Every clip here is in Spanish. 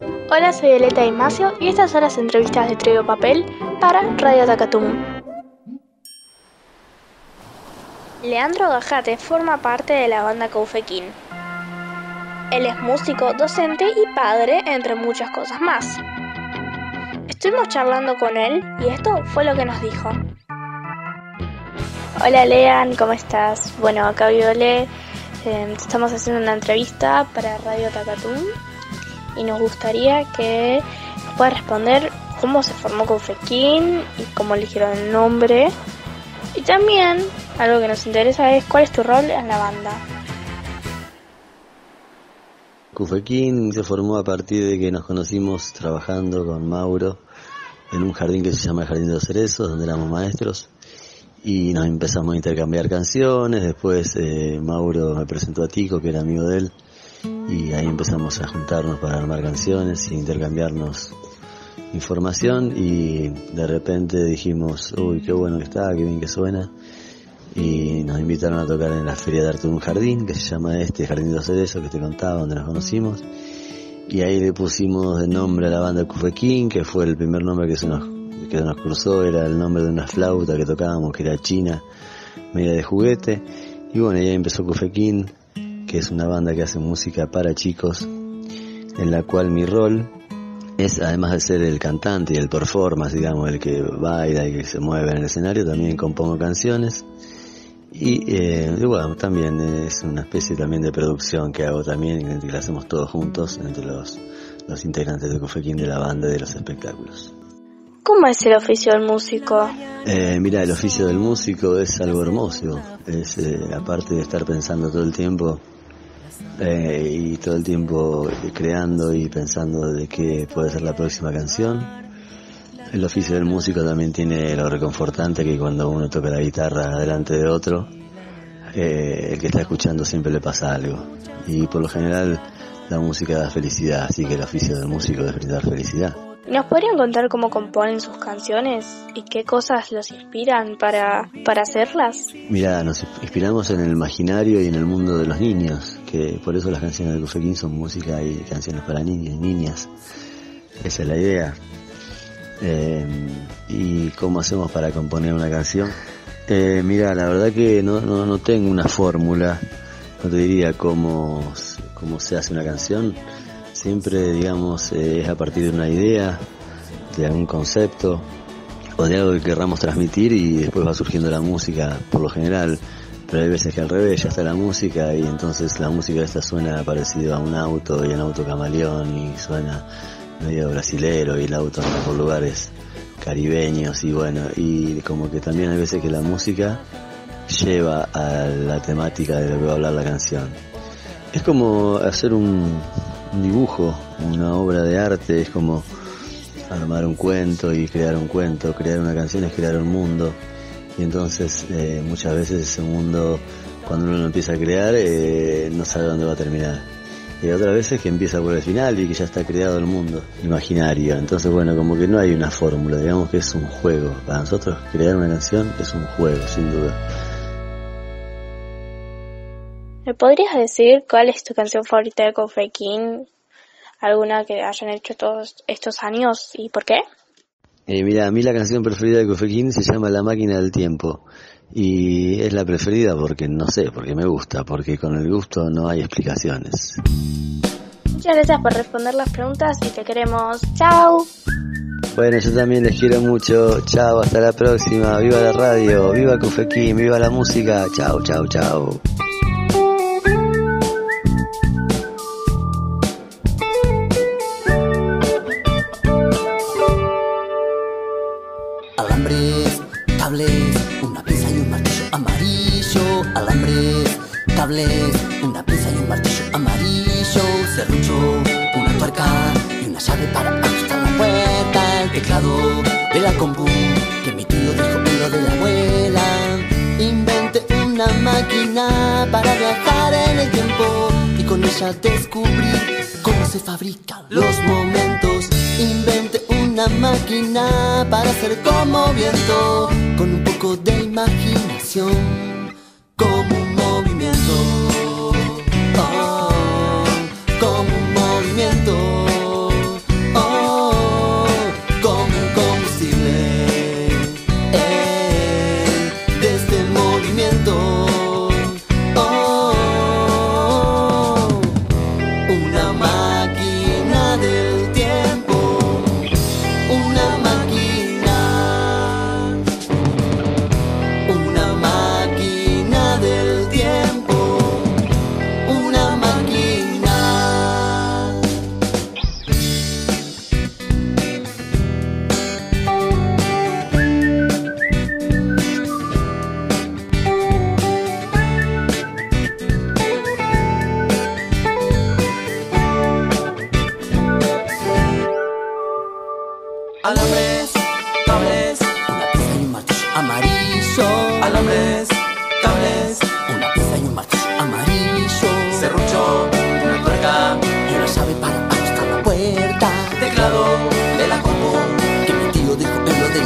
Hola, soy Eleta Imacio y estas son las entrevistas de Trio Papel para Radio Tacatum. Leandro Gajate forma parte de la banda Coufequín. Él es músico, docente y padre, entre muchas cosas más. Estuvimos charlando con él y esto fue lo que nos dijo. Hola Lean, ¿cómo estás? Bueno, acá Viole, eh, estamos haciendo una entrevista para Radio Tacatum y nos gustaría que nos pueda responder cómo se formó Confequín y cómo eligieron el nombre. Y también algo que nos interesa es cuál es tu rol en la banda. Cufequín se formó a partir de que nos conocimos trabajando con Mauro en un jardín que se llama el Jardín de los Cerezos, donde éramos maestros, y nos empezamos a intercambiar canciones, después eh, Mauro me presentó a Tico, que era amigo de él, y ahí empezamos a juntarnos para armar canciones e intercambiarnos información y de repente dijimos, uy, qué bueno que está, qué bien que suena y nos invitaron a tocar en la Feria de Arte un Jardín que se llama este Jardín de los Cerezos que te contaba donde nos conocimos. Y ahí le pusimos de nombre a la banda Cufequín que fue el primer nombre que se nos que nos cruzó era el nombre de una flauta que tocábamos que era china media de juguete. Y bueno y ahí empezó Cufequín que es una banda que hace música para chicos, en la cual mi rol es, además de ser el cantante y el performance, digamos, el que baila y que se mueve en el escenario, también compongo canciones. Y, eh, bueno, también es una especie también de producción que hago también, que la hacemos todos juntos, entre los, los integrantes de Cofequín de la banda y de los espectáculos. ¿Cómo es el oficio del músico? Eh, mira, el oficio del músico es algo hermoso. Es, eh, aparte de estar pensando todo el tiempo eh, y todo el tiempo creando y pensando de qué puede ser la próxima canción. El oficio del músico también tiene lo reconfortante que cuando uno toca la guitarra delante de otro, eh, el que está escuchando siempre le pasa algo. Y por lo general la música da felicidad, así que el oficio del músico es brindar felicidad. ¿Nos podrían contar cómo componen sus canciones y qué cosas los inspiran para, para hacerlas? Mira, nos inspiramos en el imaginario y en el mundo de los niños, que por eso las canciones de Cufequín son música y canciones para niños y niñas. Esa es la idea. Eh, ¿Y cómo hacemos para componer una canción? Eh, mira, la verdad que no, no, no tengo una fórmula, no te diría cómo, cómo se hace una canción Siempre, digamos, eh, es a partir de una idea, de algún concepto o de algo que querramos transmitir y después va surgiendo la música por lo general. Pero hay veces que al revés, ya está la música y entonces la música esta suena parecido a un auto y un auto camaleón y suena medio brasilero y el auto anda por lugares caribeños y bueno, y como que también hay veces que la música lleva a la temática de lo que va a hablar la canción. Es como hacer un, un dibujo, una obra de arte, es como armar un cuento y crear un cuento, crear una canción es crear un mundo. Y entonces eh, muchas veces ese mundo, cuando uno lo empieza a crear, eh, no sabe dónde va a terminar. Y otras veces que empieza por el final y que ya está creado el mundo imaginario. Entonces, bueno, como que no hay una fórmula, digamos que es un juego. Para nosotros crear una canción es un juego, sin duda. ¿Me podrías decir cuál es tu canción favorita de Coffee King? ¿Alguna que hayan hecho todos estos años y por qué? Eh, mira, a mí la canción preferida de Coffee King se llama La máquina del tiempo. Y es la preferida porque, no sé, porque me gusta, porque con el gusto no hay explicaciones. Muchas gracias por responder las preguntas y te queremos. ¡Chao! Bueno, yo también les quiero mucho. Chao, hasta la próxima. Viva la radio, viva Cofequín, viva la música. Chao, chao, chao. Cables, una pinza y un martillo amarillo, serrucho, una tuerca y una llave para ajustar la puerta, el teclado de la compu que mi tío dijo en lo de la abuela. Inventé una máquina para viajar en el tiempo y con ella descubrí cómo se fabrican los momentos. Inventé una máquina para hacer como viento, con un poco de imaginación, como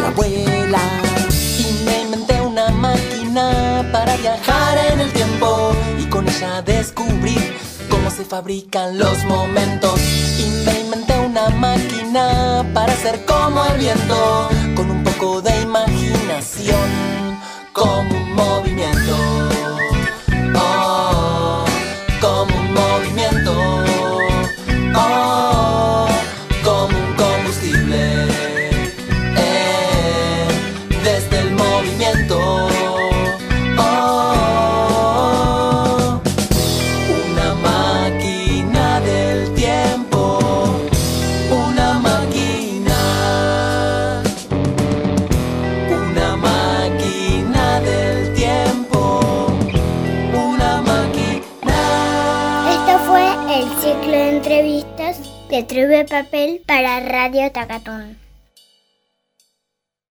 la abuela. Y me inventé una máquina para viajar en el tiempo y con ella descubrir cómo se fabrican los momentos. Y me inventé una máquina para ser como el viento, con un poco de imaginación, como un movimiento. De Trube Papel para Radio Tacatún.